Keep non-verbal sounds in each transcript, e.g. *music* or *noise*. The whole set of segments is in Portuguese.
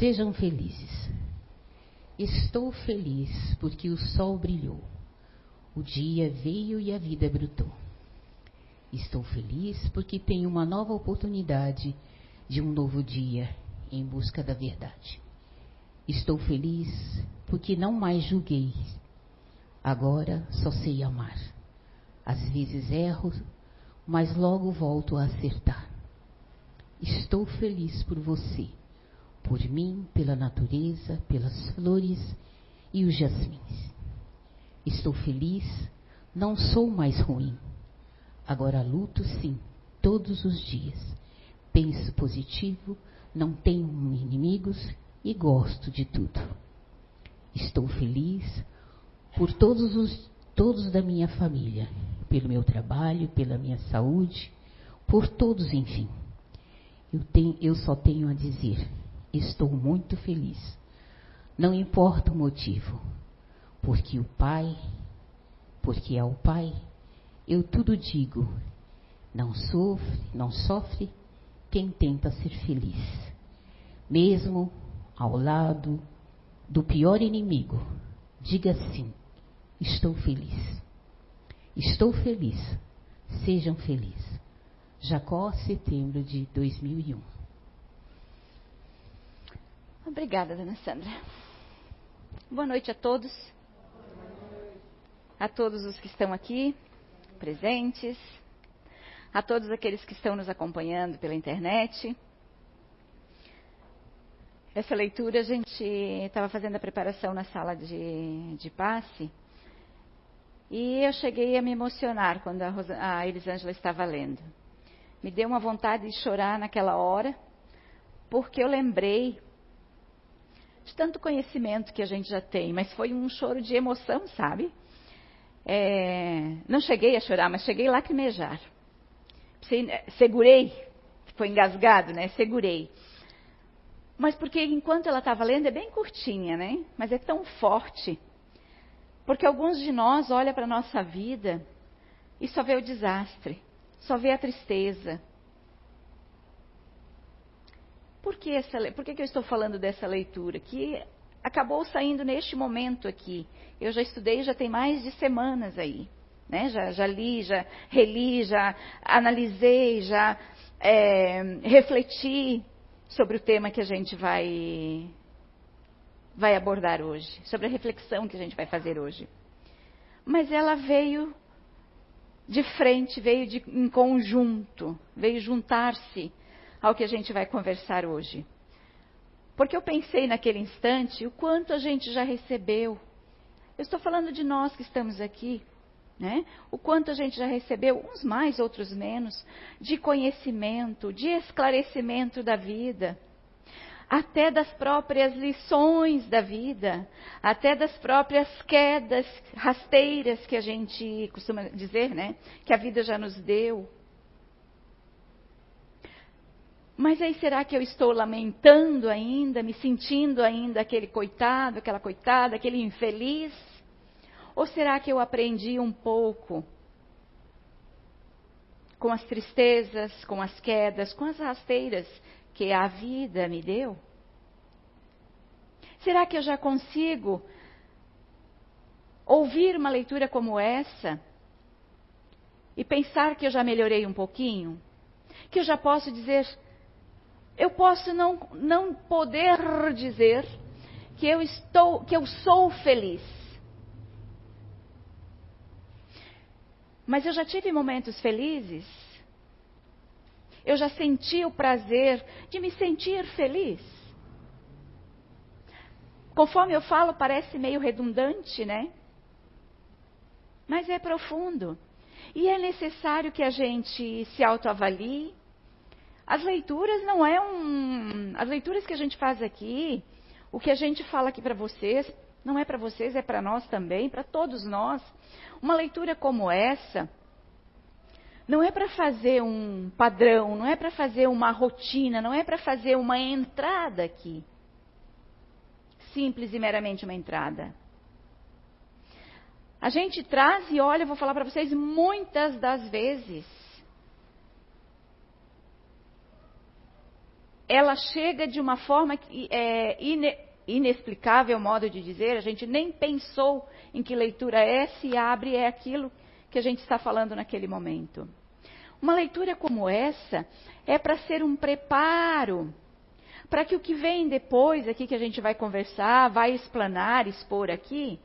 Sejam felizes. Estou feliz porque o sol brilhou. O dia veio e a vida brotou. Estou feliz porque tenho uma nova oportunidade de um novo dia em busca da verdade. Estou feliz porque não mais julguei. Agora só sei amar. Às vezes erro, mas logo volto a acertar. Estou feliz por você, por mim, pela natureza, pelas flores e os jasmins. Estou feliz, não sou mais ruim. Agora luto sim, todos os dias. Penso positivo, não tenho inimigos e gosto de tudo. Estou feliz por todos os todos da minha família, pelo meu trabalho, pela minha saúde, por todos, enfim. Eu, tenho, eu só tenho a dizer: estou muito feliz. Não importa o motivo, porque o Pai, porque ao Pai, eu tudo digo. Não sofre, não sofre quem tenta ser feliz. Mesmo ao lado do pior inimigo, diga sim, estou feliz. Estou feliz. Sejam felizes. Jacó, setembro de 2001. Obrigada, dona Sandra. Boa noite a todos. A todos os que estão aqui, presentes. A todos aqueles que estão nos acompanhando pela internet. Essa leitura a gente estava fazendo a preparação na sala de, de passe e eu cheguei a me emocionar quando a, Rosa, a Elisângela estava lendo. Me deu uma vontade de chorar naquela hora, porque eu lembrei de tanto conhecimento que a gente já tem, mas foi um choro de emoção, sabe? É, não cheguei a chorar, mas cheguei a lacrimejar. Segurei, foi engasgado, né? Segurei. Mas porque enquanto ela estava lendo é bem curtinha, né? Mas é tão forte. Porque alguns de nós olham para a nossa vida e só vê o desastre, só vê a tristeza. Por que, essa, por que, que eu estou falando dessa leitura? Que acabou saindo neste momento aqui. Eu já estudei, já tem mais de semanas aí. Né? Já, já li, já reli, já analisei, já é, refleti sobre o tema que a gente vai, vai abordar hoje, sobre a reflexão que a gente vai fazer hoje. Mas ela veio de frente, veio de, em conjunto, veio juntar-se ao que a gente vai conversar hoje. Porque eu pensei naquele instante o quanto a gente já recebeu. Eu estou falando de nós que estamos aqui. Né? O quanto a gente já recebeu, uns mais, outros menos, de conhecimento, de esclarecimento da vida, até das próprias lições da vida, até das próprias quedas rasteiras que a gente costuma dizer, né? Que a vida já nos deu. Mas aí será que eu estou lamentando ainda, me sentindo ainda aquele coitado, aquela coitada, aquele infeliz? Ou será que eu aprendi um pouco com as tristezas, com as quedas, com as rasteiras que a vida me deu? Será que eu já consigo ouvir uma leitura como essa e pensar que eu já melhorei um pouquinho? Que eu já posso dizer, eu posso não, não poder dizer que eu estou, que eu sou feliz Mas eu já tive momentos felizes. Eu já senti o prazer de me sentir feliz. Conforme eu falo, parece meio redundante, né? Mas é profundo. E é necessário que a gente se autoavalie. As leituras não é um. As leituras que a gente faz aqui, o que a gente fala aqui para vocês, não é para vocês, é para nós também, para todos nós. Uma leitura como essa não é para fazer um padrão, não é para fazer uma rotina, não é para fazer uma entrada aqui. Simples e meramente uma entrada. A gente traz e olha, eu vou falar para vocês muitas das vezes. Ela chega de uma forma que é ine, inexplicável, modo de dizer, a gente nem pensou em que leitura é, se abre, é aquilo que a gente está falando naquele momento. Uma leitura como essa é para ser um preparo para que o que vem depois aqui que a gente vai conversar, vai explanar, expor aqui,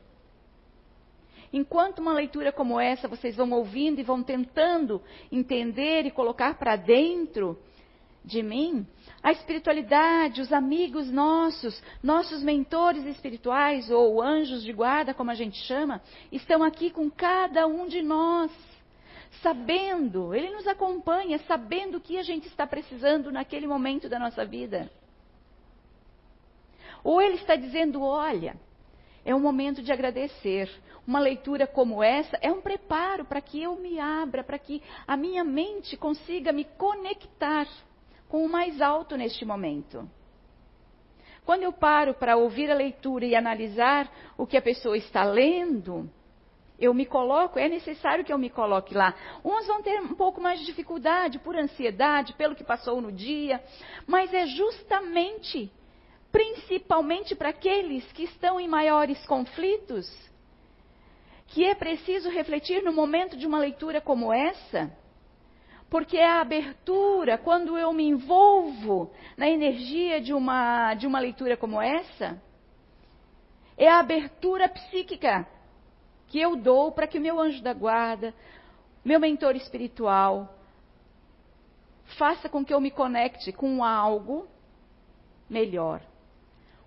enquanto uma leitura como essa vocês vão ouvindo e vão tentando entender e colocar para dentro de mim, a espiritualidade, os amigos nossos, nossos mentores espirituais ou anjos de guarda, como a gente chama, estão aqui com cada um de nós, sabendo, ele nos acompanha, sabendo o que a gente está precisando naquele momento da nossa vida. Ou ele está dizendo: olha, é um momento de agradecer. Uma leitura como essa é um preparo para que eu me abra, para que a minha mente consiga me conectar com o mais alto neste momento. Quando eu paro para ouvir a leitura e analisar o que a pessoa está lendo, eu me coloco, é necessário que eu me coloque lá. Uns vão ter um pouco mais de dificuldade por ansiedade, pelo que passou no dia, mas é justamente principalmente para aqueles que estão em maiores conflitos, que é preciso refletir no momento de uma leitura como essa, porque é a abertura, quando eu me envolvo na energia de uma, de uma leitura como essa, é a abertura psíquica que eu dou para que o meu anjo da guarda, meu mentor espiritual, faça com que eu me conecte com algo melhor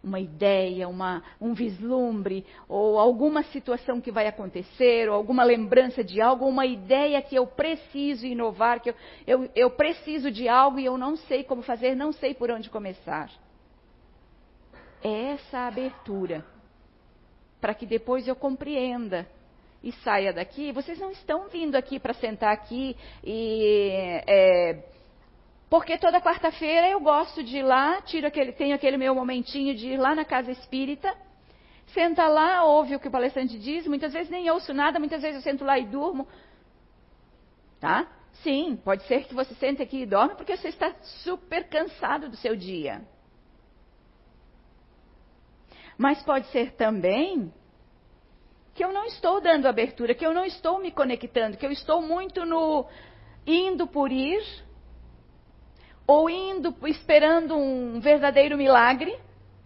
uma ideia, uma, um vislumbre, ou alguma situação que vai acontecer, ou alguma lembrança de algo, uma ideia que eu preciso inovar, que eu, eu, eu preciso de algo e eu não sei como fazer, não sei por onde começar. É essa abertura, para que depois eu compreenda e saia daqui. Vocês não estão vindo aqui para sentar aqui e. É, porque toda quarta-feira eu gosto de ir lá, tiro aquele, tenho aquele meu momentinho de ir lá na casa espírita, senta lá, ouve o que o palestrante diz, muitas vezes nem ouço nada, muitas vezes eu sento lá e durmo. Tá? Sim, pode ser que você sente aqui e dorme porque você está super cansado do seu dia. Mas pode ser também que eu não estou dando abertura, que eu não estou me conectando, que eu estou muito no indo por ir, ou indo esperando um verdadeiro milagre.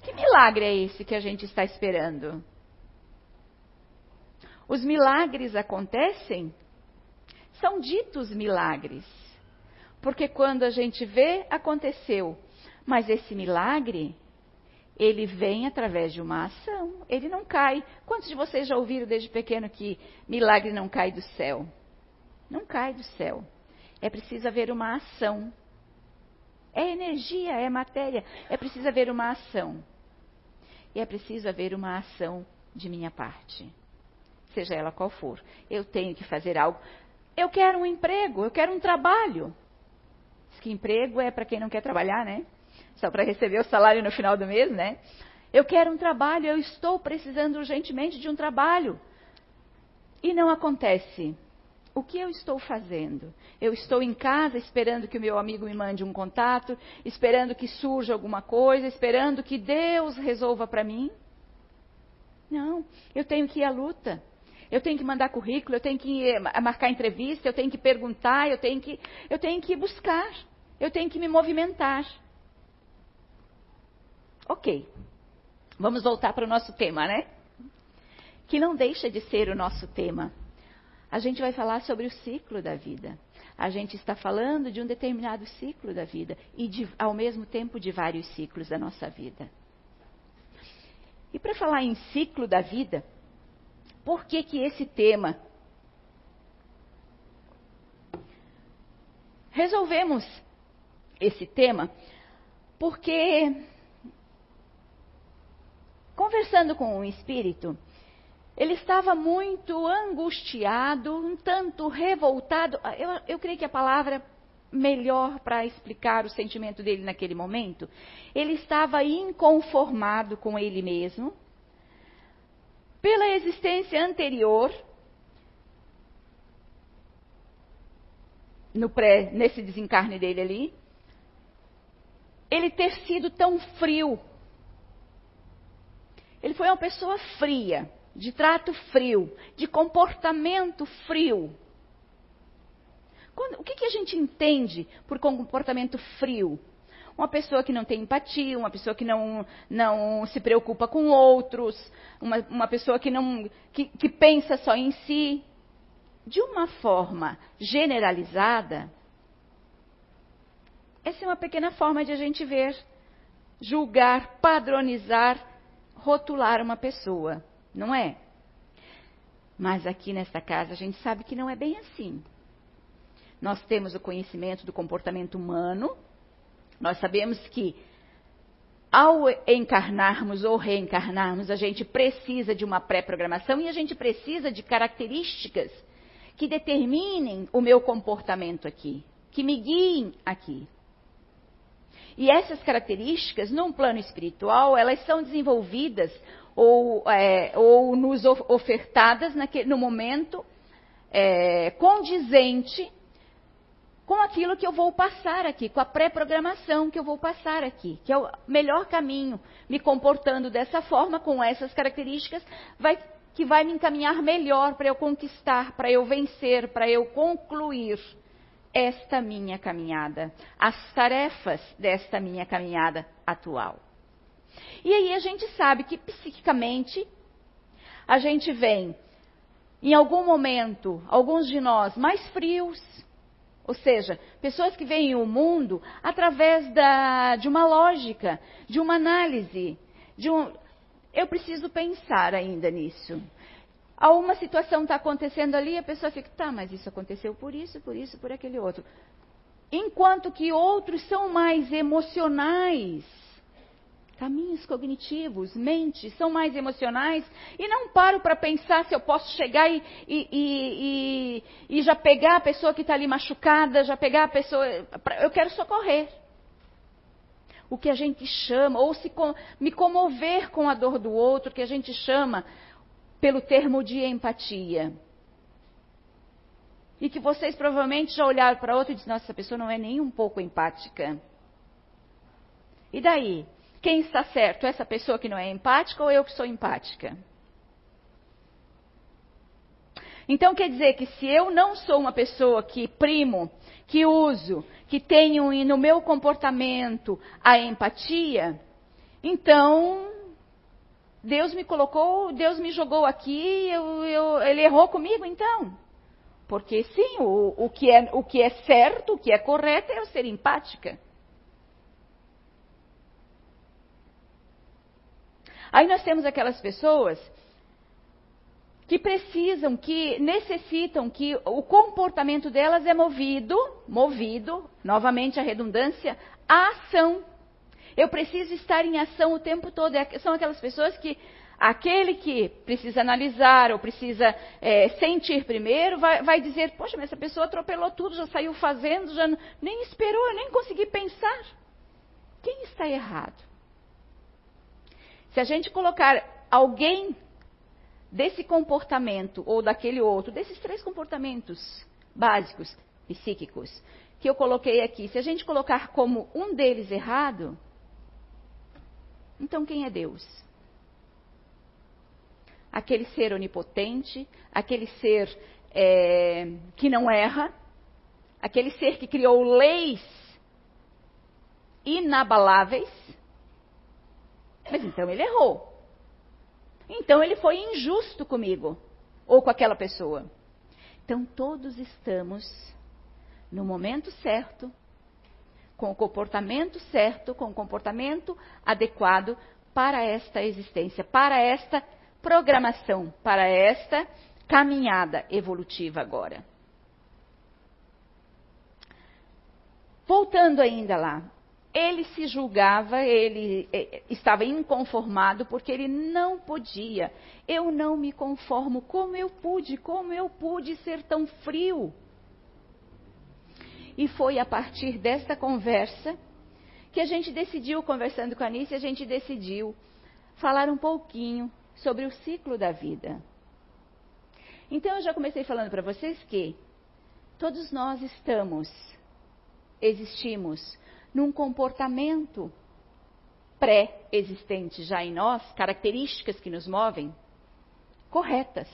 Que milagre é esse que a gente está esperando? Os milagres acontecem, são ditos milagres. Porque quando a gente vê, aconteceu. Mas esse milagre, ele vem através de uma ação, ele não cai. Quantos de vocês já ouviram desde pequeno que milagre não cai do céu? Não cai do céu. É preciso haver uma ação. É energia, é matéria. É preciso haver uma ação. E é preciso haver uma ação de minha parte. Seja ela qual for. Eu tenho que fazer algo. Eu quero um emprego, eu quero um trabalho. Diz que emprego é para quem não quer trabalhar, né? Só para receber o salário no final do mês, né? Eu quero um trabalho, eu estou precisando urgentemente de um trabalho. E não acontece o que eu estou fazendo? Eu estou em casa esperando que o meu amigo me mande um contato, esperando que surja alguma coisa, esperando que Deus resolva para mim? Não, eu tenho que ir à luta. Eu tenho que mandar currículo, eu tenho que marcar entrevista, eu tenho que perguntar, eu tenho que, eu tenho que buscar, eu tenho que me movimentar. Ok, vamos voltar para o nosso tema, né? Que não deixa de ser o nosso tema a gente vai falar sobre o ciclo da vida. A gente está falando de um determinado ciclo da vida e, de, ao mesmo tempo, de vários ciclos da nossa vida. E para falar em ciclo da vida, por que, que esse tema? Resolvemos esse tema porque, conversando com um espírito, ele estava muito angustiado, um tanto revoltado. Eu, eu creio que a palavra melhor para explicar o sentimento dele naquele momento. Ele estava inconformado com ele mesmo, pela existência anterior, pré, nesse desencarne dele ali. ele ter sido tão frio. Ele foi uma pessoa fria, de trato frio, de comportamento frio. Quando, o que, que a gente entende por comportamento frio? Uma pessoa que não tem empatia, uma pessoa que não, não se preocupa com outros, uma, uma pessoa que, não, que, que pensa só em si. De uma forma generalizada, essa é uma pequena forma de a gente ver, julgar, padronizar, rotular uma pessoa, não é? Mas aqui nesta casa a gente sabe que não é bem assim. Nós temos o conhecimento do comportamento humano, nós sabemos que ao encarnarmos ou reencarnarmos, a gente precisa de uma pré-programação e a gente precisa de características que determinem o meu comportamento aqui, que me guiem aqui. E essas características, num plano espiritual, elas são desenvolvidas ou, é, ou nos ofertadas naquele, no momento é, condizente com aquilo que eu vou passar aqui, com a pré-programação que eu vou passar aqui, que é o melhor caminho, me comportando dessa forma, com essas características, vai, que vai me encaminhar melhor para eu conquistar, para eu vencer, para eu concluir esta minha caminhada, as tarefas desta minha caminhada atual. E aí a gente sabe que psiquicamente a gente vem, em algum momento, alguns de nós mais frios, ou seja, pessoas que veem o mundo através da, de uma lógica, de uma análise, de um, eu preciso pensar ainda nisso uma situação está acontecendo ali, a pessoa fica, tá, mas isso aconteceu por isso, por isso, por aquele outro. Enquanto que outros são mais emocionais. Caminhos cognitivos, mentes, são mais emocionais e não paro para pensar se eu posso chegar e, e, e, e já pegar a pessoa que está ali machucada, já pegar a pessoa. Eu quero socorrer. O que a gente chama, ou se me comover com a dor do outro, que a gente chama pelo termo de empatia. E que vocês provavelmente já olharam para outra e disseram, nossa, essa pessoa não é nem um pouco empática. E daí? Quem está certo? Essa pessoa que não é empática ou eu que sou empática? Então quer dizer que se eu não sou uma pessoa que primo, que uso, que tenho no meu comportamento a empatia, então Deus me colocou, Deus me jogou aqui, eu, eu, ele errou comigo então. Porque sim, o, o, que é, o que é certo, o que é correto é eu ser empática. Aí nós temos aquelas pessoas que precisam, que necessitam que o comportamento delas é movido, movido, novamente a redundância, à ação. Eu preciso estar em ação o tempo todo. É são aquelas pessoas que aquele que precisa analisar ou precisa é, sentir primeiro vai, vai, dizer: Poxa, mas essa pessoa atropelou tudo, já saiu fazendo, já nem esperou, nem consegui pensar. Quem está errado? Se a gente colocar alguém desse comportamento ou daquele outro, desses três comportamentos básicos psíquicos que eu coloquei aqui, se a gente colocar como um deles errado, então quem é Deus? Aquele ser onipotente, aquele ser é, que não erra, aquele ser que criou leis inabaláveis. Mas então ele errou. Então ele foi injusto comigo ou com aquela pessoa. Então todos estamos no momento certo, com o comportamento certo, com o comportamento adequado para esta existência, para esta programação, para esta caminhada evolutiva agora. Voltando ainda lá, ele se julgava, ele eh, estava inconformado porque ele não podia. Eu não me conformo. Como eu pude? Como eu pude ser tão frio? E foi a partir desta conversa que a gente decidiu, conversando com a Anice, a gente decidiu falar um pouquinho sobre o ciclo da vida. Então eu já comecei falando para vocês que todos nós estamos, existimos num comportamento pré-existente já em nós, características que nos movem, corretas.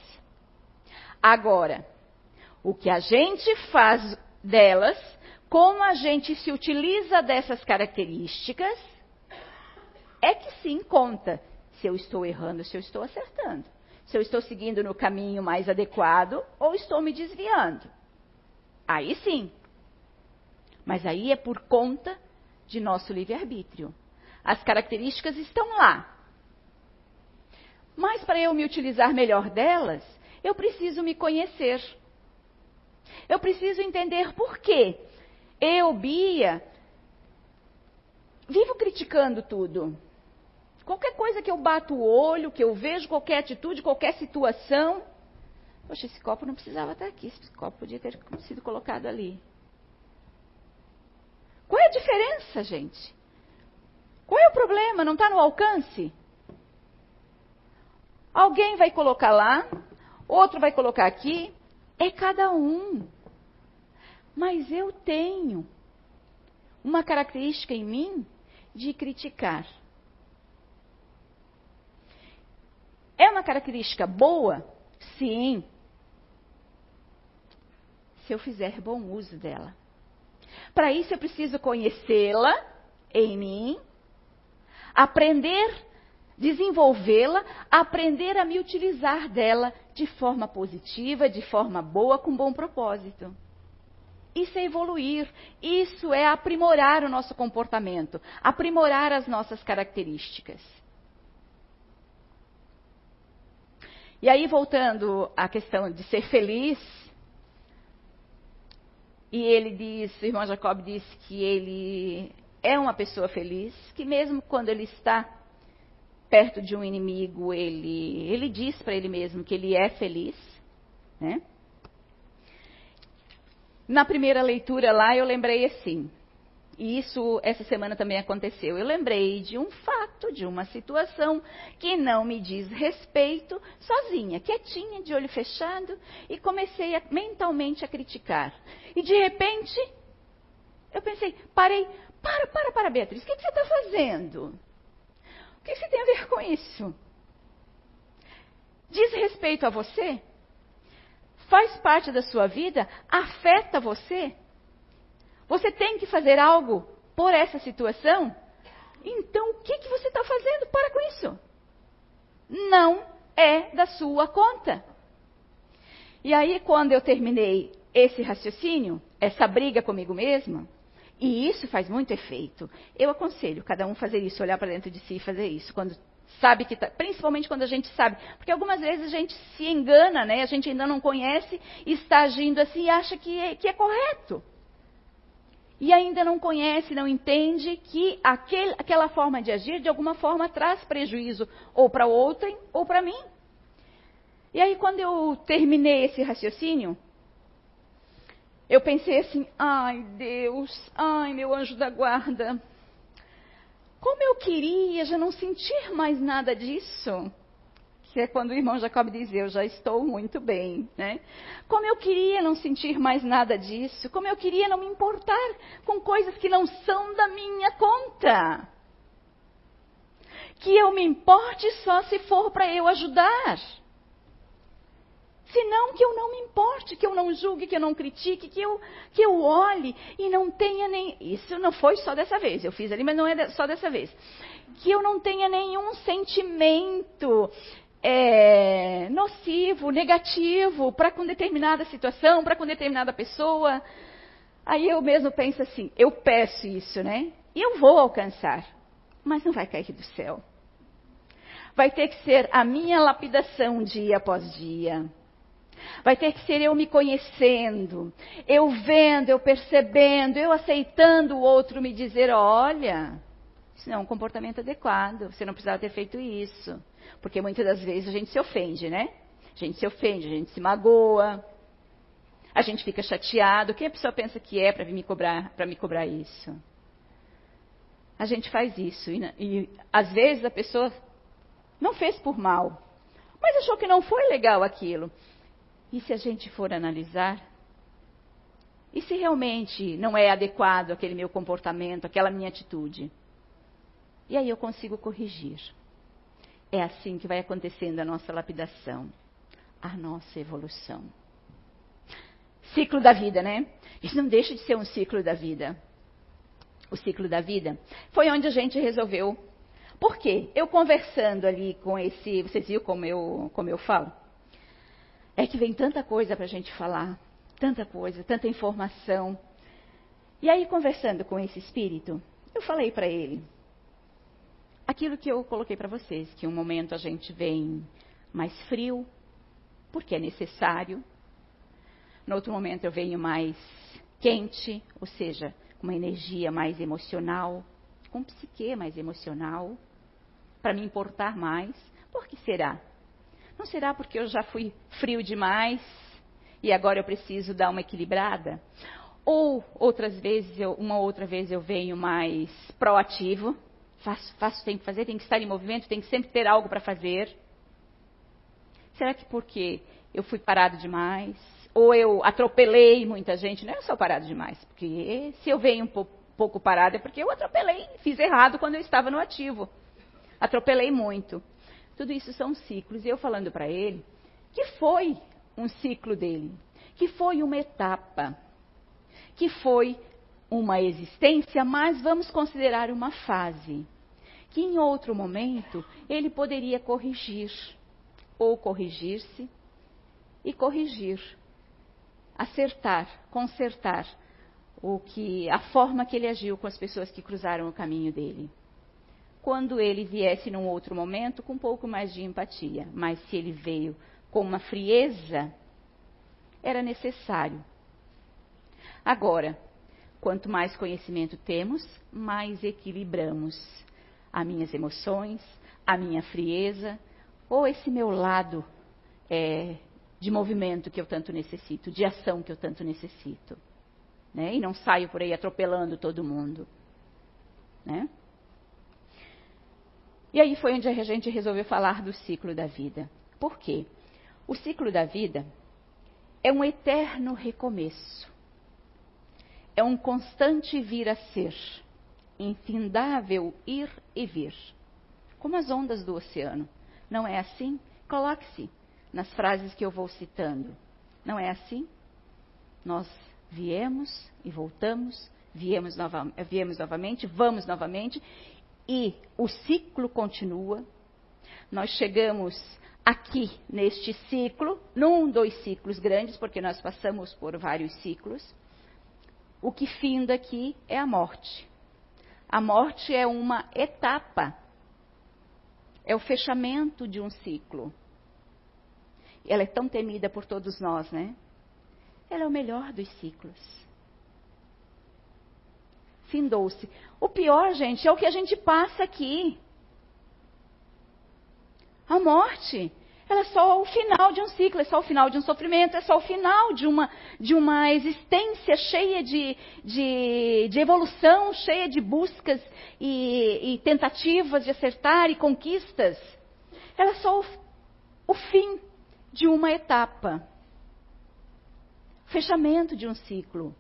Agora, o que a gente faz delas, como a gente se utiliza dessas características, é que sim conta se eu estou errando, se eu estou acertando. Se eu estou seguindo no caminho mais adequado ou estou me desviando. Aí sim. Mas aí é por conta de nosso livre-arbítrio. As características estão lá. Mas para eu me utilizar melhor delas, eu preciso me conhecer. Eu preciso entender por quê. Eu, Bia, vivo criticando tudo. Qualquer coisa que eu bato o olho, que eu vejo, qualquer atitude, qualquer situação. Poxa, esse copo não precisava estar aqui, esse copo podia ter sido colocado ali. Qual é a diferença, gente? Qual é o problema? Não está no alcance? Alguém vai colocar lá, outro vai colocar aqui. É cada um. Mas eu tenho uma característica em mim de criticar. É uma característica boa? Sim. Se eu fizer bom uso dela. Para isso eu preciso conhecê-la em mim, aprender, desenvolvê-la, aprender a me utilizar dela de forma positiva, de forma boa, com bom propósito. Isso é evoluir, isso é aprimorar o nosso comportamento, aprimorar as nossas características. E aí, voltando à questão de ser feliz, e ele diz, o irmão Jacob diz que ele é uma pessoa feliz, que mesmo quando ele está perto de um inimigo, ele, ele diz para ele mesmo que ele é feliz, né? Na primeira leitura lá, eu lembrei assim, e isso essa semana também aconteceu. Eu lembrei de um fato, de uma situação que não me diz respeito, sozinha, quietinha, de olho fechado, e comecei a, mentalmente a criticar. E de repente, eu pensei, parei, para, para, para, Beatriz, o que, que você está fazendo? O que, que você tem a ver com isso? Diz respeito a você? Faz parte da sua vida? Afeta você? Você tem que fazer algo por essa situação? Então, o que, que você está fazendo? Para com isso. Não é da sua conta. E aí, quando eu terminei esse raciocínio, essa briga comigo mesma, e isso faz muito efeito, eu aconselho cada um fazer isso, olhar para dentro de si e fazer isso, quando sabe que tá, principalmente quando a gente sabe, porque algumas vezes a gente se engana, né? A gente ainda não conhece e está agindo assim e acha que é, que é correto e ainda não conhece, não entende que aquele, aquela forma de agir, de alguma forma, traz prejuízo ou para outrem ou para mim. E aí, quando eu terminei esse raciocínio, eu pensei assim: ai Deus, ai meu anjo da guarda, como eu queria já não sentir mais nada disso que é quando o irmão Jacob diz: Eu já estou muito bem. Né? Como eu queria não sentir mais nada disso, como eu queria não me importar com coisas que não são da minha conta. Que eu me importe só se for para eu ajudar. Senão que eu não me importe, que eu não julgue, que eu não critique, que eu, que eu olhe e não tenha nem. Isso não foi só dessa vez, eu fiz ali, mas não é só dessa vez. Que eu não tenha nenhum sentimento é, nocivo, negativo para com determinada situação, para com determinada pessoa. Aí eu mesmo penso assim, eu peço isso, né? E eu vou alcançar, mas não vai cair do céu. Vai ter que ser a minha lapidação dia após dia. Vai ter que ser eu me conhecendo, eu vendo, eu percebendo, eu aceitando o outro me dizer: olha, isso não é um comportamento adequado, você não precisava ter feito isso. Porque muitas das vezes a gente se ofende, né? A gente se ofende, a gente se magoa, a gente fica chateado. Quem a pessoa pensa que é para me cobrar, para me cobrar isso? A gente faz isso e, e às vezes a pessoa não fez por mal, mas achou que não foi legal aquilo. E se a gente for analisar, E se realmente não é adequado aquele meu comportamento, aquela minha atitude? E aí eu consigo corrigir. É assim que vai acontecendo a nossa lapidação, a nossa evolução. Ciclo da vida, né? Isso não deixa de ser um ciclo da vida. O ciclo da vida foi onde a gente resolveu. Por quê? Eu conversando ali com esse. Vocês viram como eu, como eu falo? É que vem tanta coisa para a gente falar, tanta coisa, tanta informação. E aí, conversando com esse espírito, eu falei para ele aquilo que eu coloquei para vocês, que um momento a gente vem mais frio, porque é necessário. No outro momento eu venho mais quente, ou seja, com uma energia mais emocional, com psique mais emocional, para me importar mais. Por que será? Não será porque eu já fui frio demais e agora eu preciso dar uma equilibrada? Ou outras vezes, eu, uma outra vez eu venho mais proativo, faço, faço, tenho que fazer, tenho que estar em movimento, tenho que sempre ter algo para fazer. Será que porque eu fui parado demais? Ou eu atropelei muita gente? Não é só parado demais, porque se eu venho um pouco, pouco parado é porque eu atropelei, fiz errado quando eu estava no ativo. Atropelei muito. Tudo isso são ciclos. E eu falando para ele que foi um ciclo dele, que foi uma etapa, que foi uma existência, mas vamos considerar uma fase, que em outro momento ele poderia corrigir, ou corrigir-se e corrigir, acertar, consertar o que a forma que ele agiu com as pessoas que cruzaram o caminho dele. Quando ele viesse num outro momento com um pouco mais de empatia, mas se ele veio com uma frieza, era necessário. Agora, quanto mais conhecimento temos, mais equilibramos as minhas emoções, a minha frieza, ou esse meu lado é, de movimento que eu tanto necessito, de ação que eu tanto necessito. Né? E não saio por aí atropelando todo mundo. Né? E aí foi onde a gente resolveu falar do ciclo da vida. Por quê? O ciclo da vida é um eterno recomeço. É um constante vir a ser, infindável ir e vir, como as ondas do oceano. Não é assim? Coloque-se nas frases que eu vou citando. Não é assim? Nós viemos e voltamos, viemos, nova, viemos novamente, vamos novamente, e o ciclo continua. Nós chegamos aqui neste ciclo, num dos ciclos grandes, porque nós passamos por vários ciclos, o que finda aqui é a morte. A morte é uma etapa, é o fechamento de um ciclo. Ela é tão temida por todos nós, né? Ela é o melhor dos ciclos. Findou-se. O pior, gente, é o que a gente passa aqui. A morte ela é só o final de um ciclo, é só o final de um sofrimento, é só o final de uma, de uma existência cheia de, de, de evolução, cheia de buscas e, e, tentativas de acertar e conquistas. Ela é só o, o fim de uma etapa, fechamento de um ciclo.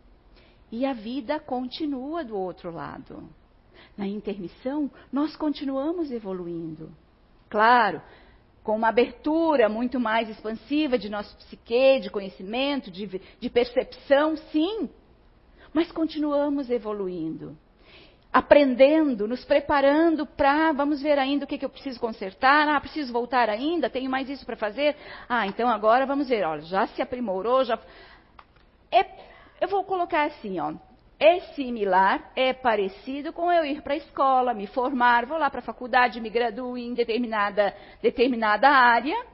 E a vida continua do outro lado. Na intermissão, nós continuamos evoluindo. Claro, com uma abertura muito mais expansiva de nosso psique, de conhecimento, de, de percepção, sim. Mas continuamos evoluindo, aprendendo, nos preparando para, vamos ver ainda o que, que, eu preciso consertar, ah, preciso voltar ainda, tenho mais isso para fazer, ah, então agora vamos ver, olha, já se aprimorou, já. É, eu vou colocar assim, ó, é similar, é parecido com eu ir para a escola, me formar, vou lá para a faculdade, me graduo em determinada, determinada área.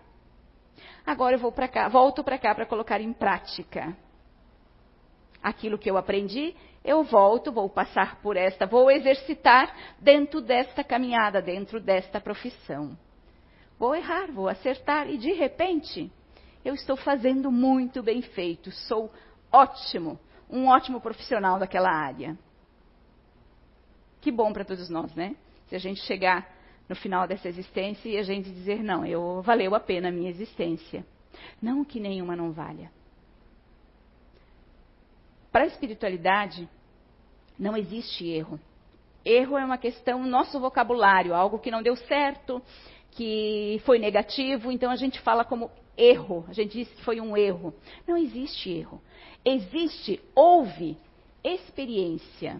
Agora eu vou para cá, volto para cá para colocar em prática. Aquilo que eu aprendi, eu volto, vou passar por esta, vou exercitar dentro desta caminhada, dentro desta profissão. Vou errar, vou acertar e de repente eu estou fazendo muito bem feito, sou ótimo um ótimo profissional daquela área. Que bom para todos nós, né? Se a gente chegar no final dessa existência e a gente dizer, não, eu valeu a pena a minha existência. Não que nenhuma não valha. para a espiritualidade, não existe erro. Erro é uma questão nosso vocabulário, algo que não deu certo, que foi negativo, então a gente fala como erro. A gente diz que foi um erro. Não existe erro. Existe, houve experiência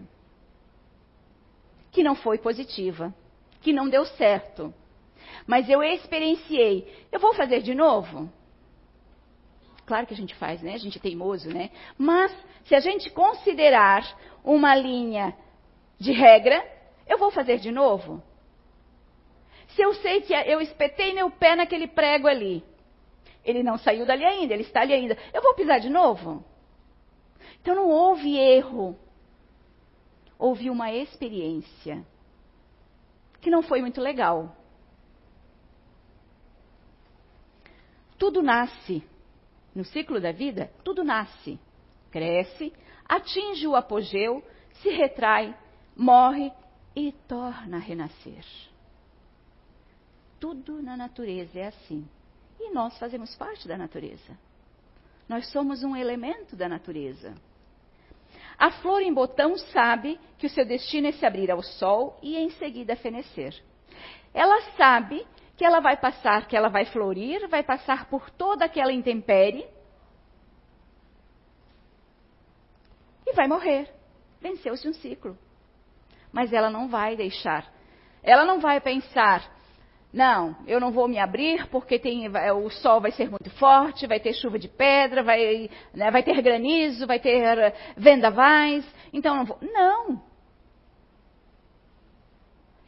que não foi positiva, que não deu certo. Mas eu experienciei. Eu vou fazer de novo? Claro que a gente faz, né? A gente é teimoso, né? Mas se a gente considerar uma linha de regra, eu vou fazer de novo? Se eu sei que eu espetei meu pé naquele prego ali, ele não saiu dali ainda, ele está ali ainda, eu vou pisar de novo? Então não houve erro. Houve uma experiência que não foi muito legal. Tudo nasce. No ciclo da vida, tudo nasce. Cresce, atinge o apogeu, se retrai, morre e torna a renascer. Tudo na natureza é assim. E nós fazemos parte da natureza. Nós somos um elemento da natureza. A flor em botão sabe que o seu destino é se abrir ao sol e em seguida fenecer. Ela sabe que ela vai passar, que ela vai florir, vai passar por toda aquela intempérie e vai morrer. Venceu-se um ciclo. Mas ela não vai deixar. Ela não vai pensar, não, eu não vou me abrir porque tem, o sol vai ser muito forte, vai ter chuva de pedra, vai, né, vai ter granizo, vai ter vendavais, então não vou. Não.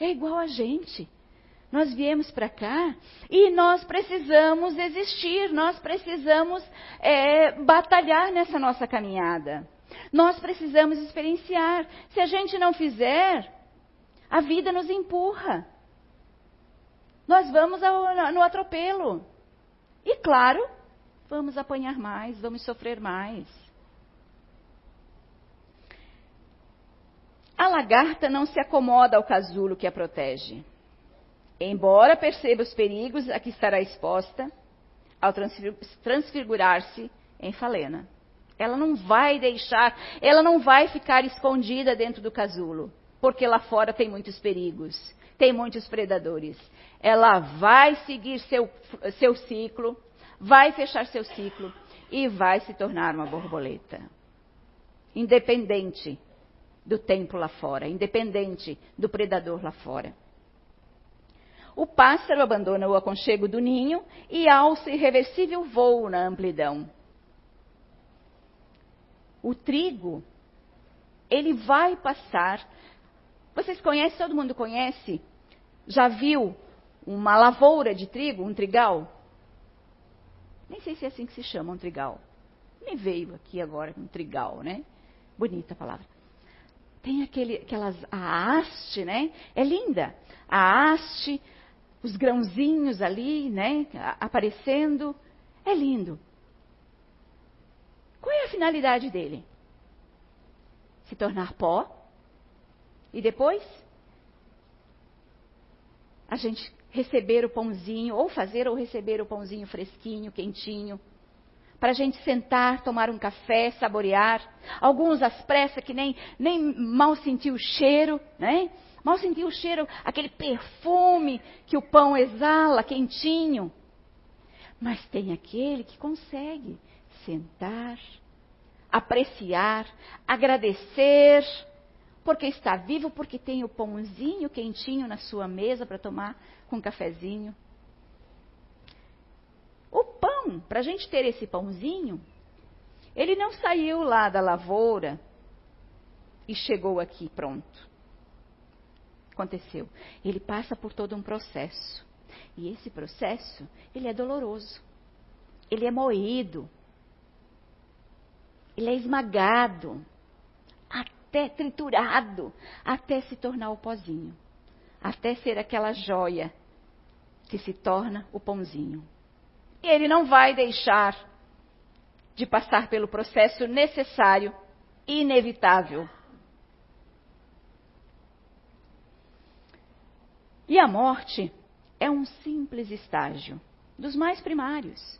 É igual a gente. Nós viemos para cá e nós precisamos existir, nós precisamos é, batalhar nessa nossa caminhada. Nós precisamos experienciar. Se a gente não fizer, a vida nos empurra nós vamos ao, no atropelo. E claro, vamos apanhar mais, vamos sofrer mais. A lagarta não se acomoda ao casulo que a protege. Embora perceba os perigos a que estará exposta ao transfigurar-se em falena. Ela não vai deixar, ela não vai ficar escondida dentro do casulo, porque lá fora tem muitos perigos, tem muitos predadores ela vai seguir seu, seu ciclo, vai fechar seu ciclo e vai se tornar uma borboleta. Independente do tempo lá fora, independente do predador lá fora. O pássaro abandona o aconchego do ninho e alça irreversível voo na amplidão. O trigo, ele vai passar. Vocês conhecem, todo mundo conhece? Já viu uma lavoura de trigo, um trigal. Nem sei se é assim que se chama, um trigal. Me veio aqui agora um trigal, né? Bonita a palavra. Tem aquele, aquelas, a haste, né? É linda. A haste, os grãozinhos ali, né? Aparecendo. É lindo. Qual é a finalidade dele? Se tornar pó. E depois? A gente receber o pãozinho, ou fazer ou receber o pãozinho fresquinho, quentinho, para a gente sentar, tomar um café, saborear. Alguns às pressas que nem, nem mal sentiu o cheiro, né? Mal sentiu o cheiro, aquele perfume que o pão exala, quentinho. Mas tem aquele que consegue sentar, apreciar, agradecer, porque está vivo, porque tem o pãozinho quentinho na sua mesa para tomar com um cafezinho. O pão, para a gente ter esse pãozinho, ele não saiu lá da lavoura e chegou aqui pronto. Aconteceu. Ele passa por todo um processo. E esse processo, ele é doloroso. Ele é moído. Ele é esmagado. Até triturado. Até se tornar o pozinho até ser aquela joia que se torna o pãozinho. E ele não vai deixar de passar pelo processo necessário inevitável. E a morte é um simples estágio dos mais primários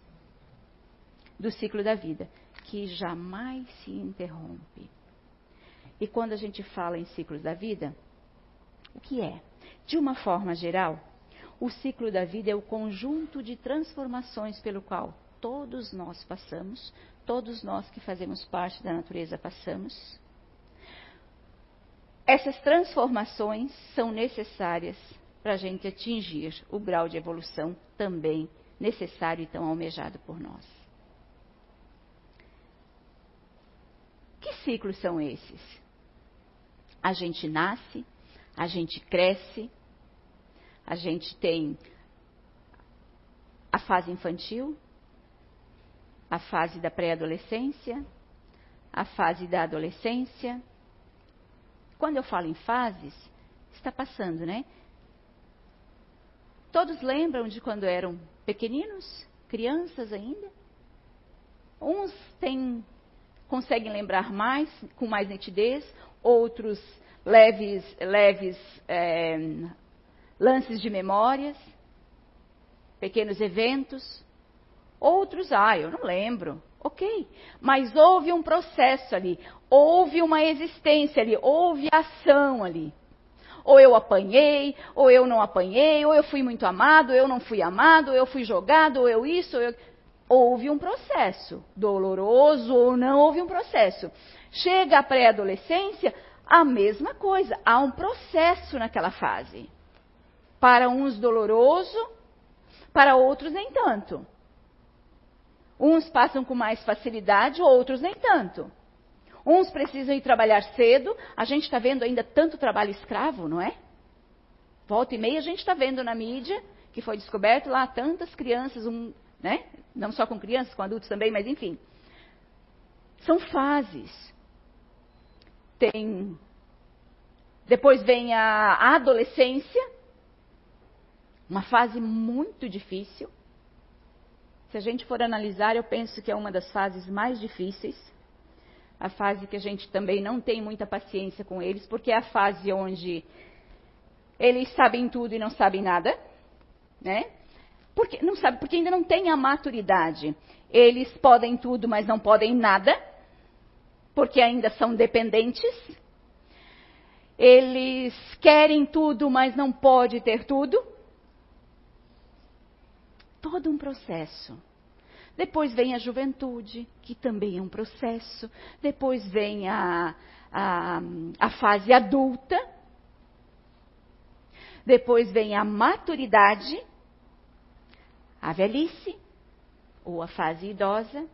do ciclo da vida, que jamais se interrompe. E quando a gente fala em ciclos da vida, o que é? De uma forma geral, o ciclo da vida é o conjunto de transformações pelo qual todos nós passamos, todos nós que fazemos parte da natureza passamos. Essas transformações são necessárias para a gente atingir o grau de evolução também necessário e tão almejado por nós. Que ciclos são esses? A gente nasce, a gente cresce, a gente tem a fase infantil, a fase da pré-adolescência, a fase da adolescência. Quando eu falo em fases, está passando, né? Todos lembram de quando eram pequeninos, crianças ainda? Uns têm, conseguem lembrar mais, com mais nitidez, outros leves, leves é, lances de memórias, pequenos eventos. Outros, ah, eu não lembro. Ok, mas houve um processo ali, houve uma existência ali, houve ação ali. Ou eu apanhei, ou eu não apanhei, ou eu fui muito amado, ou eu não fui amado, ou eu fui jogado, ou eu isso, ou eu... Houve um processo, doloroso ou não houve um processo. Chega a pré-adolescência, a mesma coisa, há um processo naquela fase. Para uns doloroso, para outros nem tanto. Uns passam com mais facilidade, outros nem tanto. Uns precisam ir trabalhar cedo. A gente está vendo ainda tanto trabalho escravo, não é? Volta e meia a gente está vendo na mídia que foi descoberto lá tantas crianças, um, né? Não só com crianças, com adultos também, mas enfim. São fases. Tem. Depois vem a adolescência, uma fase muito difícil. Se a gente for analisar, eu penso que é uma das fases mais difíceis a fase que a gente também não tem muita paciência com eles, porque é a fase onde eles sabem tudo e não sabem nada, né? Porque não sabe, porque ainda não tem a maturidade. Eles podem tudo, mas não podem nada, porque ainda são dependentes. Eles querem tudo, mas não pode ter tudo. Todo um processo. Depois vem a juventude, que também é um processo. Depois vem a, a, a fase adulta. Depois vem a maturidade, a velhice, ou a fase idosa.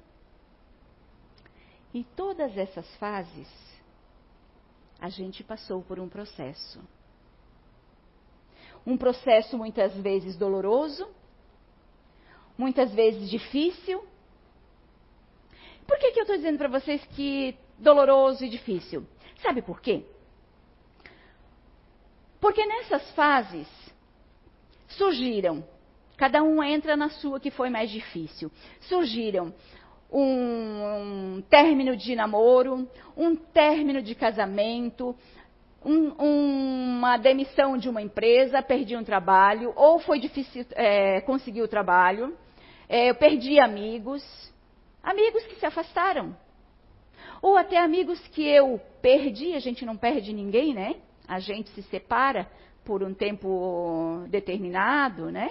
E todas essas fases, a gente passou por um processo. Um processo muitas vezes doloroso, muitas vezes difícil. Por que, que eu estou dizendo para vocês que doloroso e difícil? Sabe por quê? Porque nessas fases surgiram, cada um entra na sua que foi mais difícil, surgiram um, um término de namoro, um término de casamento, um, uma demissão de uma empresa, perdi um trabalho, ou foi difícil é, conseguir o trabalho, é, eu perdi amigos, amigos que se afastaram. Ou até amigos que eu perdi, a gente não perde ninguém, né? A gente se separa por um tempo determinado, né?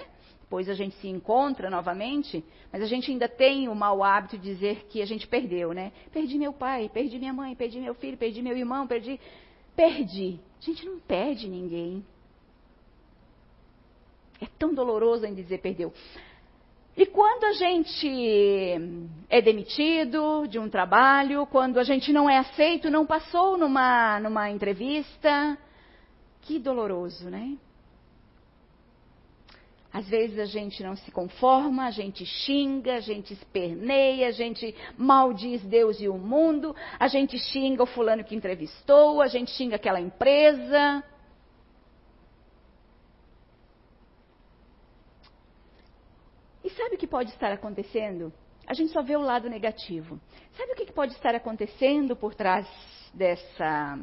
Depois a gente se encontra novamente, mas a gente ainda tem o mau hábito de dizer que a gente perdeu, né? Perdi meu pai, perdi minha mãe, perdi meu filho, perdi meu irmão, perdi. Perdi. A gente não perde ninguém. É tão doloroso em dizer perdeu. E quando a gente é demitido de um trabalho, quando a gente não é aceito, não passou numa, numa entrevista, que doloroso, né? Às vezes a gente não se conforma, a gente xinga, a gente esperneia, a gente maldiz Deus e o mundo, a gente xinga o fulano que entrevistou, a gente xinga aquela empresa. sabe o que pode estar acontecendo? A gente só vê o lado negativo. Sabe o que pode estar acontecendo por trás dessa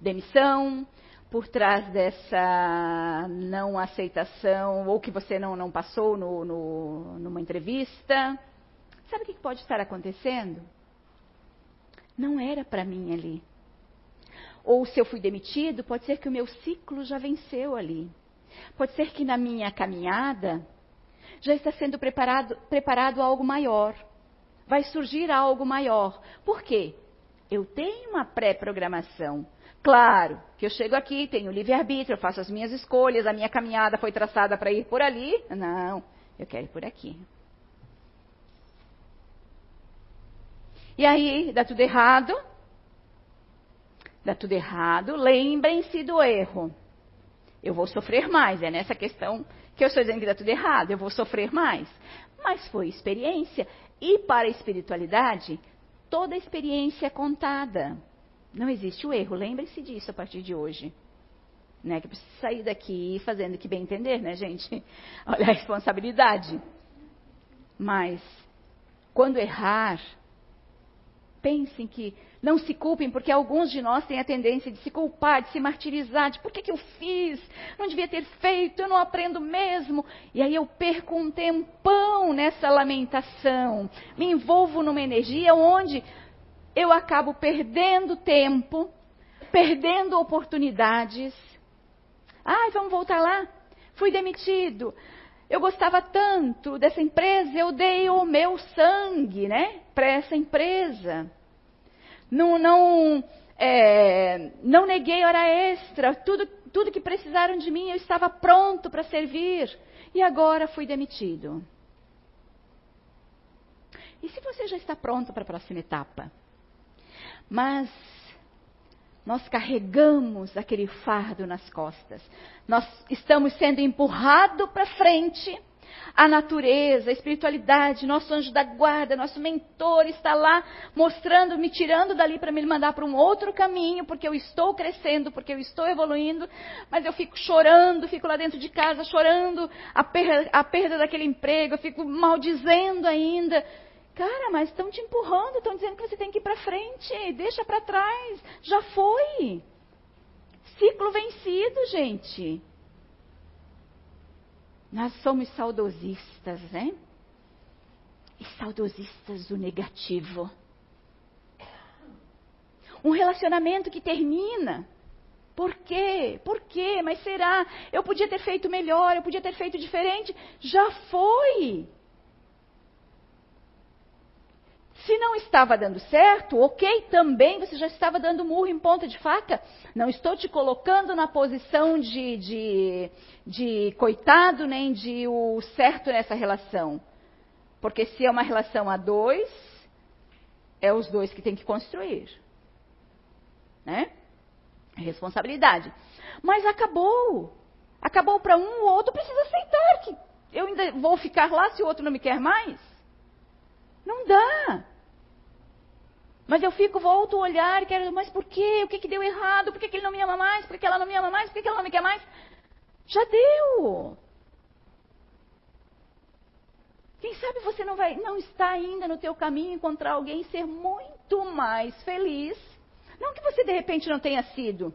demissão, por trás dessa não aceitação, ou que você não, não passou no, no, numa entrevista? Sabe o que pode estar acontecendo? Não era para mim ali. Ou se eu fui demitido, pode ser que o meu ciclo já venceu ali. Pode ser que na minha caminhada já está sendo preparado, preparado algo maior. Vai surgir algo maior. Por quê? Eu tenho uma pré-programação. Claro que eu chego aqui, tenho livre-arbítrio, eu faço as minhas escolhas, a minha caminhada foi traçada para ir por ali. Não, eu quero ir por aqui. E aí, dá tudo errado. Dá tudo errado. Lembrem-se do erro. Eu vou sofrer mais. É nessa questão que eu estou dizendo que dá tudo errado. Eu vou sofrer mais. Mas foi experiência. E para a espiritualidade, toda experiência é contada. Não existe o erro. Lembre-se disso a partir de hoje. Né? Que precisa sair daqui fazendo que bem entender, né, gente? *laughs* Olha a responsabilidade. Mas, quando errar, pensem que não se culpem, porque alguns de nós têm a tendência de se culpar, de se martirizar, de por que, que eu fiz, não devia ter feito, eu não aprendo mesmo. E aí eu perco um tempão nessa lamentação, me envolvo numa energia onde eu acabo perdendo tempo, perdendo oportunidades. Ai, vamos voltar lá? Fui demitido. Eu gostava tanto dessa empresa, eu dei o meu sangue, né, para essa empresa. Não, não, é, não neguei hora extra. Tudo, tudo que precisaram de mim, eu estava pronto para servir. E agora fui demitido. E se você já está pronto para a próxima etapa? Mas nós carregamos aquele fardo nas costas. Nós estamos sendo empurrados para frente. A natureza, a espiritualidade, nosso anjo da guarda, nosso mentor está lá mostrando, me tirando dali para me mandar para um outro caminho, porque eu estou crescendo, porque eu estou evoluindo, mas eu fico chorando, fico lá dentro de casa chorando a perda, a perda daquele emprego, eu fico maldizendo ainda. Cara, mas estão te empurrando, estão dizendo que você tem que ir para frente, deixa para trás, já foi. Ciclo vencido, gente. Nós somos saudosistas, né? E saudosistas do negativo. Um relacionamento que termina. Por quê? Por quê? Mas será? Eu podia ter feito melhor, eu podia ter feito diferente. Já foi. Se não estava dando certo, ok, também você já estava dando murro em ponta de faca. Não estou te colocando na posição de, de, de coitado, nem de o certo nessa relação. Porque se é uma relação a dois, é os dois que têm que construir. Né? Responsabilidade. Mas acabou. Acabou para um, o outro precisa aceitar que eu ainda vou ficar lá se o outro não me quer mais. Não dá. Mas eu fico, volto o olhar e quero, mas por quê? O que, que deu errado? Por que, que ele não me ama mais? Por que ela não me ama mais? Por que, que ela não me quer mais? Já deu. Quem sabe você não vai, não está ainda no teu caminho encontrar alguém ser muito mais feliz. Não que você de repente não tenha sido,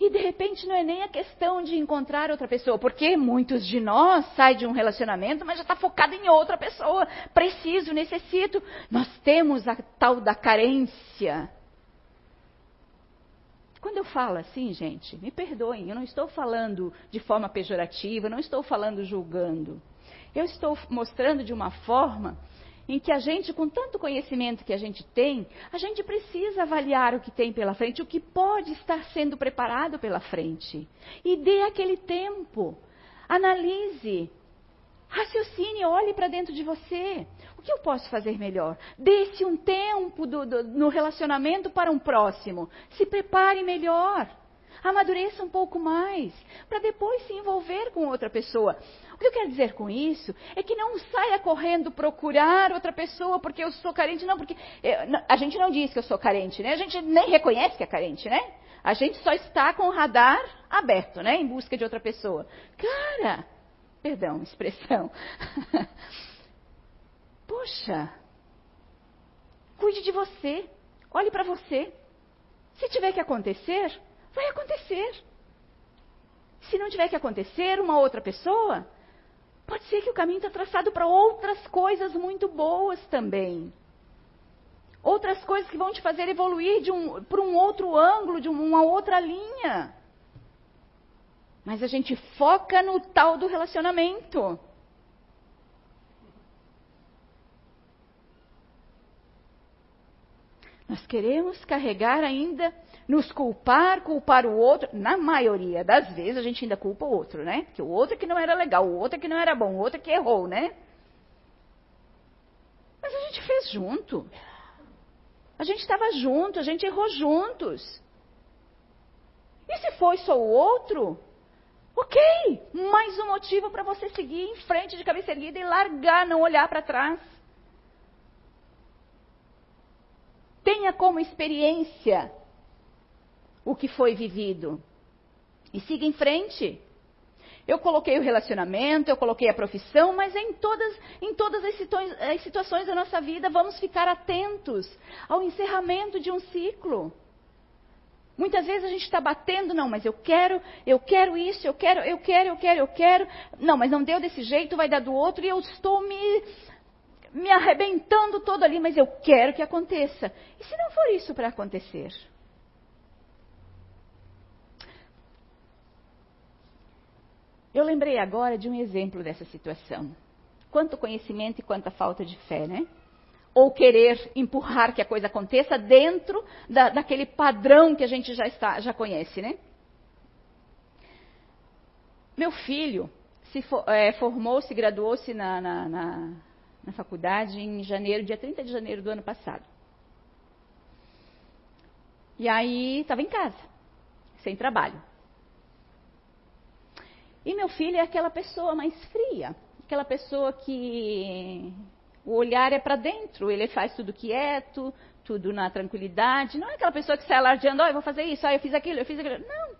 e de repente não é nem a questão de encontrar outra pessoa, porque muitos de nós saem de um relacionamento, mas já está focado em outra pessoa. Preciso, necessito. Nós temos a tal da carência. Quando eu falo assim, gente, me perdoem, eu não estou falando de forma pejorativa, não estou falando julgando. Eu estou mostrando de uma forma em que a gente, com tanto conhecimento que a gente tem, a gente precisa avaliar o que tem pela frente, o que pode estar sendo preparado pela frente. E dê aquele tempo. Analise. Raciocine, olhe para dentro de você. O que eu posso fazer melhor? Dê-se um tempo do, do, no relacionamento para um próximo. Se prepare melhor amadureça um pouco mais, para depois se envolver com outra pessoa. O que eu quero dizer com isso é que não saia correndo procurar outra pessoa porque eu sou carente, não, porque eu, a gente não diz que eu sou carente, né? A gente nem reconhece que é carente, né? A gente só está com o radar aberto, né? Em busca de outra pessoa. Cara, perdão, expressão. *laughs* Poxa, cuide de você, olhe para você. Se tiver que acontecer, vai acontecer. Se não tiver que acontecer, uma outra pessoa, pode ser que o caminho está traçado para outras coisas muito boas também. outras coisas que vão te fazer evoluir um, para um outro ângulo, de uma outra linha. Mas a gente foca no tal do relacionamento. Nós queremos carregar ainda, nos culpar, culpar o outro. Na maioria das vezes a gente ainda culpa o outro, né? Que o outro que não era legal, o outro que não era bom, o outro que errou, né? Mas a gente fez junto. A gente estava junto, a gente errou juntos. E se foi só o outro? Ok, mais um motivo para você seguir em frente de cabeça erguida e largar, não olhar para trás. Tenha como experiência o que foi vivido e siga em frente. Eu coloquei o relacionamento, eu coloquei a profissão, mas em todas, em todas as, as situações da nossa vida vamos ficar atentos ao encerramento de um ciclo. Muitas vezes a gente está batendo, não, mas eu quero, eu quero isso, eu quero, eu quero, eu quero, eu quero. Não, mas não deu desse jeito, vai dar do outro, e eu estou me, me arrebentando todo ali, mas eu quero que aconteça. E se não for isso para acontecer? Eu lembrei agora de um exemplo dessa situação. Quanto conhecimento e quanta falta de fé, né? Ou querer empurrar que a coisa aconteça dentro da, daquele padrão que a gente já, está, já conhece, né? Meu filho se for, é, formou-se, graduou-se na, na, na, na faculdade em janeiro, dia 30 de janeiro do ano passado. E aí estava em casa, sem trabalho. E meu filho é aquela pessoa mais fria, aquela pessoa que o olhar é para dentro, ele faz tudo quieto, tudo na tranquilidade. Não é aquela pessoa que sai alardeando, ó, oh, eu vou fazer isso, ó, oh, eu fiz aquilo, eu fiz aquilo. Não.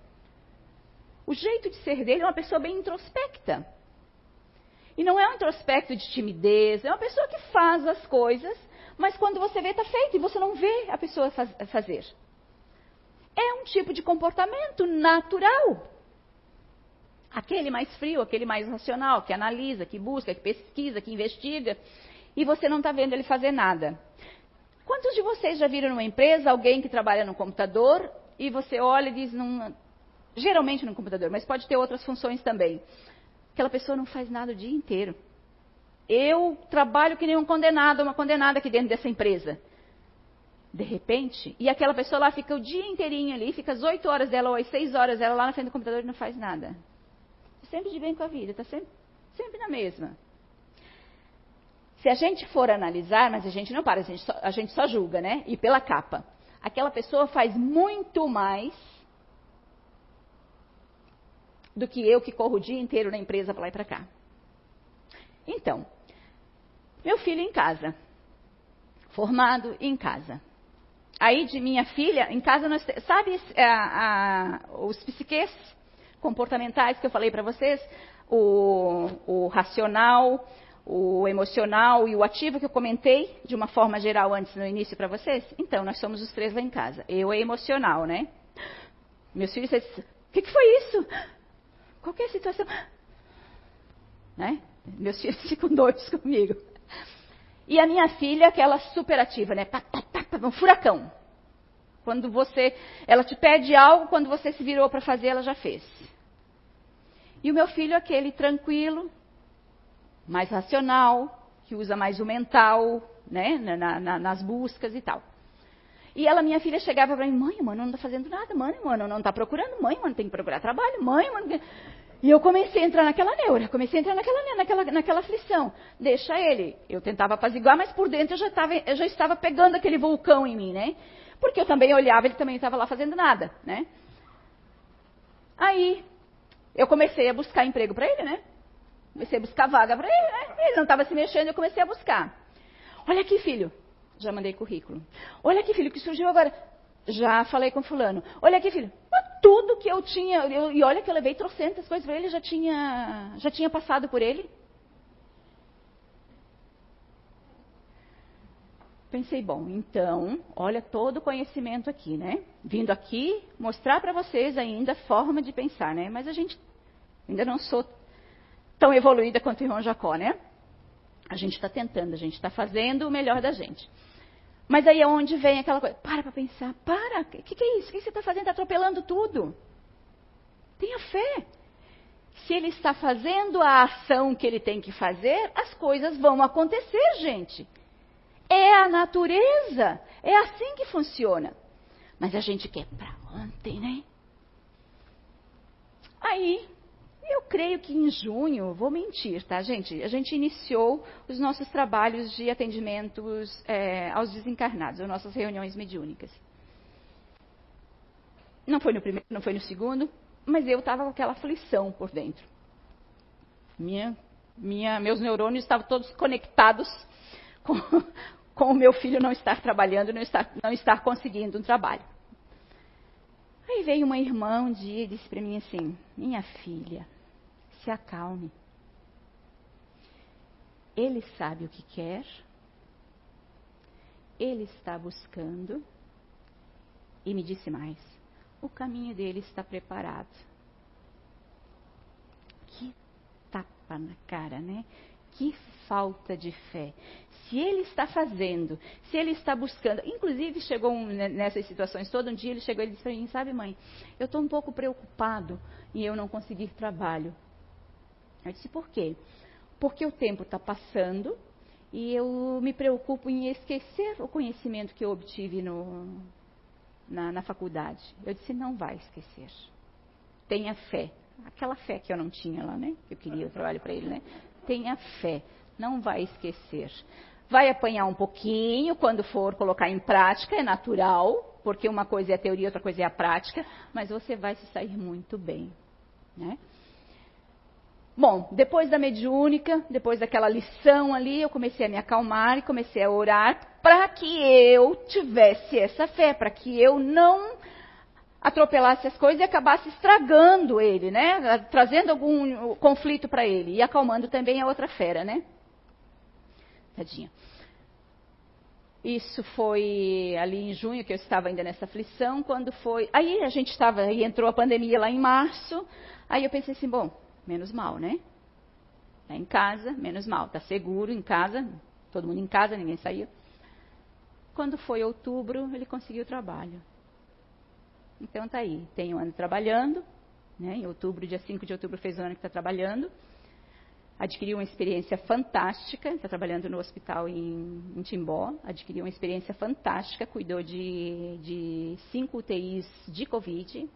O jeito de ser dele é uma pessoa bem introspecta. E não é um introspecto de timidez, é uma pessoa que faz as coisas, mas quando você vê, está feito e você não vê a pessoa faz, fazer. É um tipo de comportamento natural. Aquele mais frio, aquele mais racional, que analisa, que busca, que pesquisa, que investiga, e você não está vendo ele fazer nada. Quantos de vocês já viram numa empresa alguém que trabalha no computador e você olha e diz, num, geralmente no computador, mas pode ter outras funções também. Aquela pessoa não faz nada o dia inteiro. Eu trabalho que nem um condenado, uma condenada aqui dentro dessa empresa. De repente, e aquela pessoa lá fica o dia inteirinho ali, fica as oito horas dela ou as seis horas dela lá na frente do computador e não faz nada sempre de bem com a vida, está sempre, sempre na mesma. Se a gente for analisar, mas a gente não para, a gente, só, a gente só julga, né? E pela capa. Aquela pessoa faz muito mais do que eu que corro o dia inteiro na empresa para lá e para cá. Então, meu filho em casa, formado em casa. Aí de minha filha, em casa nós sabe a, a, os psiquês comportamentais que eu falei para vocês, o, o racional, o emocional e o ativo que eu comentei de uma forma geral antes no início para vocês? Então, nós somos os três lá em casa. Eu é emocional, né? Meus filhos o que, que, foi isso? Qual é a situação? Né? Meus filhos *laughs* ficam doidos comigo. E a minha filha, aquela superativa, né? Um furacão. Quando você, ela te pede algo, quando você se virou para fazer, ela já fez. E o meu filho, aquele tranquilo, mais racional, que usa mais o mental, né, na, na, nas buscas e tal. E ela, minha filha, chegava para mim, mãe, mano, não está fazendo nada, mãe, mano, não está procurando, mãe, mano, tem que procurar trabalho, mãe, mano. E eu comecei a entrar naquela neura, comecei a entrar naquela, naquela, naquela aflição. Deixa ele. Eu tentava apaziguar, mas por dentro eu já, tava, eu já estava pegando aquele vulcão em mim, né? Porque eu também olhava, ele também estava lá fazendo nada, né? Aí, eu comecei a buscar emprego para ele, né? Comecei a buscar vaga para ele, né? Ele não estava se mexendo, eu comecei a buscar. Olha aqui, filho. Já mandei currículo. Olha aqui, filho, que surgiu agora. Já falei com fulano. Olha aqui, filho. Tudo que eu tinha, eu, e olha que eu levei trocentas coisas para ele, já tinha, já tinha passado por ele. Pensei, bom, então, olha todo o conhecimento aqui, né? Vindo aqui mostrar para vocês ainda a forma de pensar, né? Mas a gente ainda não sou tão evoluída quanto o irmão Jacó, né? A gente está tentando, a gente está fazendo o melhor da gente. Mas aí é onde vem aquela coisa. Para para pensar. Para. O que, que, é isso? O que você está fazendo? Está atropelando tudo. Tenha fé. Se ele está fazendo a ação que ele tem que fazer, as coisas vão acontecer, gente. É a natureza. É assim que funciona. Mas a gente quer para ontem, né? Aí, eu creio que em junho, vou mentir, tá, gente? A gente iniciou os nossos trabalhos de atendimentos é, aos desencarnados, as nossas reuniões mediúnicas. Não foi no primeiro, não foi no segundo, mas eu estava com aquela aflição por dentro. Minha, minha, meus neurônios estavam todos conectados com, *laughs* com o meu filho não estar trabalhando, não estar, não estar conseguindo um trabalho. Aí veio uma irmã um dia e disse para mim assim: Minha filha, se acalme. Ele sabe o que quer, ele está buscando, e me disse mais: o caminho dele está preparado. Que tapa na cara, né? Que falta de fé. Se ele está fazendo, se ele está buscando, inclusive chegou um, né, nessas situações todo um dia ele chegou e disse para mim, sabe mãe, eu estou um pouco preocupado em eu não conseguir trabalho. Eu disse, por quê? Porque o tempo está passando e eu me preocupo em esquecer o conhecimento que eu obtive no, na, na faculdade. Eu disse, não vai esquecer. Tenha fé. Aquela fé que eu não tinha lá, né? Que eu queria o trabalho para ele, né? Tenha fé. Não vai esquecer. Vai apanhar um pouquinho quando for colocar em prática, é natural, porque uma coisa é a teoria, outra coisa é a prática, mas você vai se sair muito bem. Né? Bom, depois da mediúnica, depois daquela lição ali, eu comecei a me acalmar e comecei a orar para que eu tivesse essa fé, para que eu não atropelasse as coisas e acabasse estragando ele, né? Trazendo algum conflito para ele e acalmando também a outra fera, né? Tadinha. Isso foi ali em junho que eu estava ainda nessa aflição, quando foi. Aí a gente estava, aí entrou a pandemia lá em março. Aí eu pensei assim, bom, menos mal, né? Tá em casa, menos mal, tá seguro em casa, todo mundo em casa, ninguém saiu. Quando foi outubro, ele conseguiu trabalho. Então tá aí, tem um ano trabalhando, né? Em outubro, dia 5 de outubro fez um ano que está trabalhando. Adquiriu uma experiência fantástica, está trabalhando no hospital em, em, Timbó, adquiriu uma experiência fantástica, cuidou de, de cinco UTIs de Covid,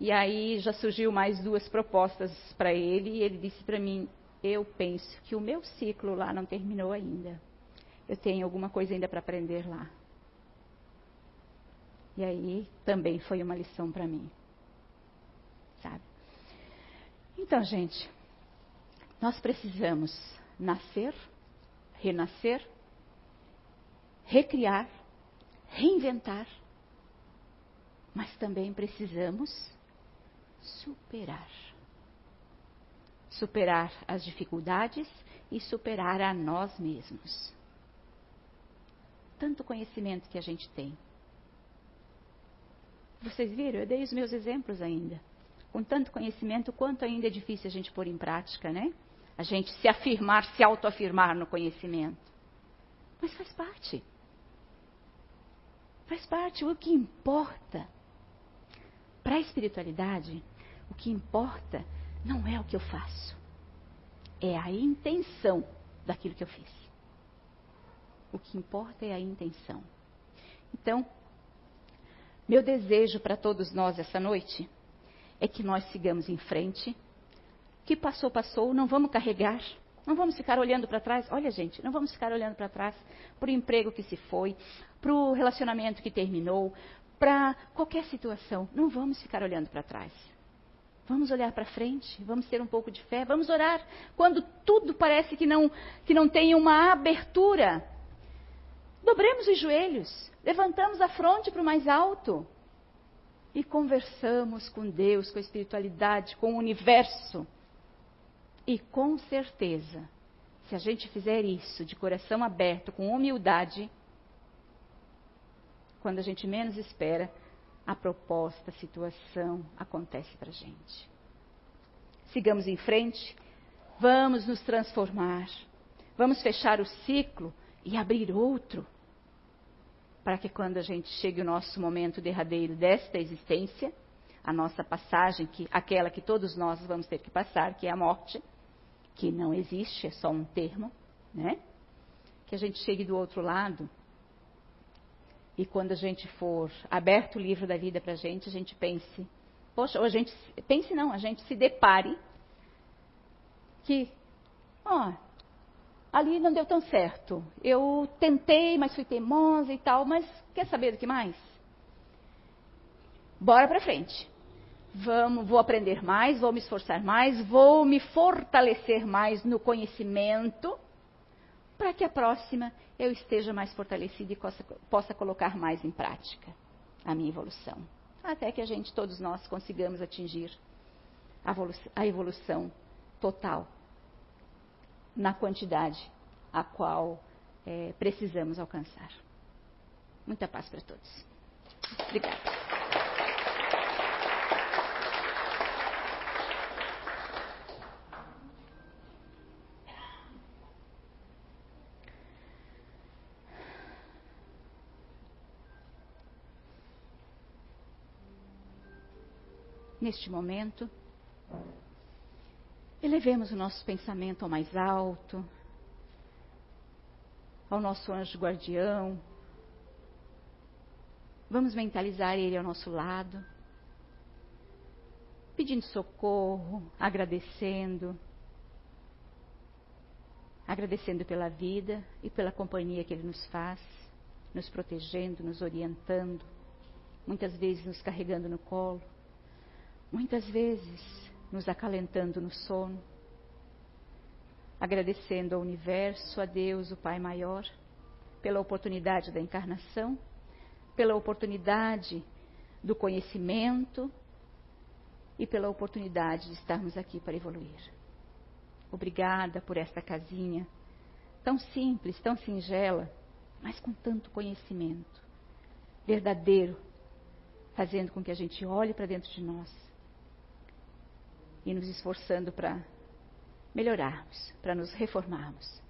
e aí já surgiu mais duas propostas para ele e ele disse para mim: Eu penso que o meu ciclo lá não terminou ainda. Eu tenho alguma coisa ainda para aprender lá. E aí também foi uma lição para mim. Sabe? Então, gente, nós precisamos nascer, renascer, recriar, reinventar, mas também precisamos superar. Superar as dificuldades e superar a nós mesmos. Tanto conhecimento que a gente tem. Vocês viram? Eu dei os meus exemplos ainda. Com tanto conhecimento, quanto ainda é difícil a gente pôr em prática, né? A gente se afirmar, se autoafirmar no conhecimento. Mas faz parte. Faz parte. O que importa para a espiritualidade o que importa não é o que eu faço, é a intenção daquilo que eu fiz. O que importa é a intenção. Então, meu desejo para todos nós essa noite é que nós sigamos em frente. Que passou, passou, não vamos carregar, não vamos ficar olhando para trás. Olha, gente, não vamos ficar olhando para trás para o emprego que se foi, para o relacionamento que terminou, para qualquer situação. Não vamos ficar olhando para trás. Vamos olhar para frente, vamos ter um pouco de fé, vamos orar quando tudo parece que não, que não tem uma abertura. Dobremos os joelhos, levantamos a fronte para o mais alto e conversamos com Deus, com a espiritualidade, com o universo. E com certeza, se a gente fizer isso de coração aberto, com humildade, quando a gente menos espera, a proposta, a situação acontece para a gente. Sigamos em frente, vamos nos transformar, vamos fechar o ciclo e abrir outro, para que quando a gente chegue o nosso momento derradeiro desta existência, a nossa passagem, que aquela que todos nós vamos ter que passar, que é a morte, que não existe, é só um termo, né? Que a gente chegue do outro lado e quando a gente for aberto o livro da vida para a gente, a gente pense, poxa, ou a gente pense não, a gente se depare que, ó, ali não deu tão certo. Eu tentei, mas fui teimosa e tal, mas quer saber do que mais? Bora para frente. Vamos, vou aprender mais, vou me esforçar mais, vou me fortalecer mais no conhecimento, para que a próxima eu esteja mais fortalecida e possa, possa colocar mais em prática a minha evolução. Até que a gente, todos nós, consigamos atingir a evolução, a evolução total na quantidade a qual é, precisamos alcançar. Muita paz para todos. Obrigada. Neste momento, Elevemos o nosso pensamento ao mais alto, ao nosso anjo guardião. Vamos mentalizar ele ao nosso lado, pedindo socorro, agradecendo, agradecendo pela vida e pela companhia que ele nos faz, nos protegendo, nos orientando, muitas vezes nos carregando no colo, muitas vezes nos acalentando no sono, agradecendo ao universo, a Deus, o Pai Maior, pela oportunidade da encarnação, pela oportunidade do conhecimento e pela oportunidade de estarmos aqui para evoluir. Obrigada por esta casinha tão simples, tão singela, mas com tanto conhecimento verdadeiro, fazendo com que a gente olhe para dentro de nós e nos esforçando para melhorarmos, para nos reformarmos.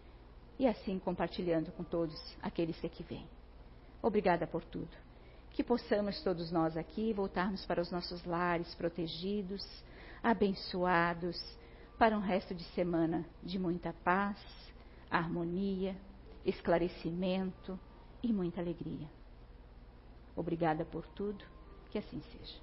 E assim compartilhando com todos aqueles que aqui vêm. Obrigada por tudo. Que possamos todos nós aqui voltarmos para os nossos lares protegidos, abençoados, para um resto de semana de muita paz, harmonia, esclarecimento e muita alegria. Obrigada por tudo, que assim seja.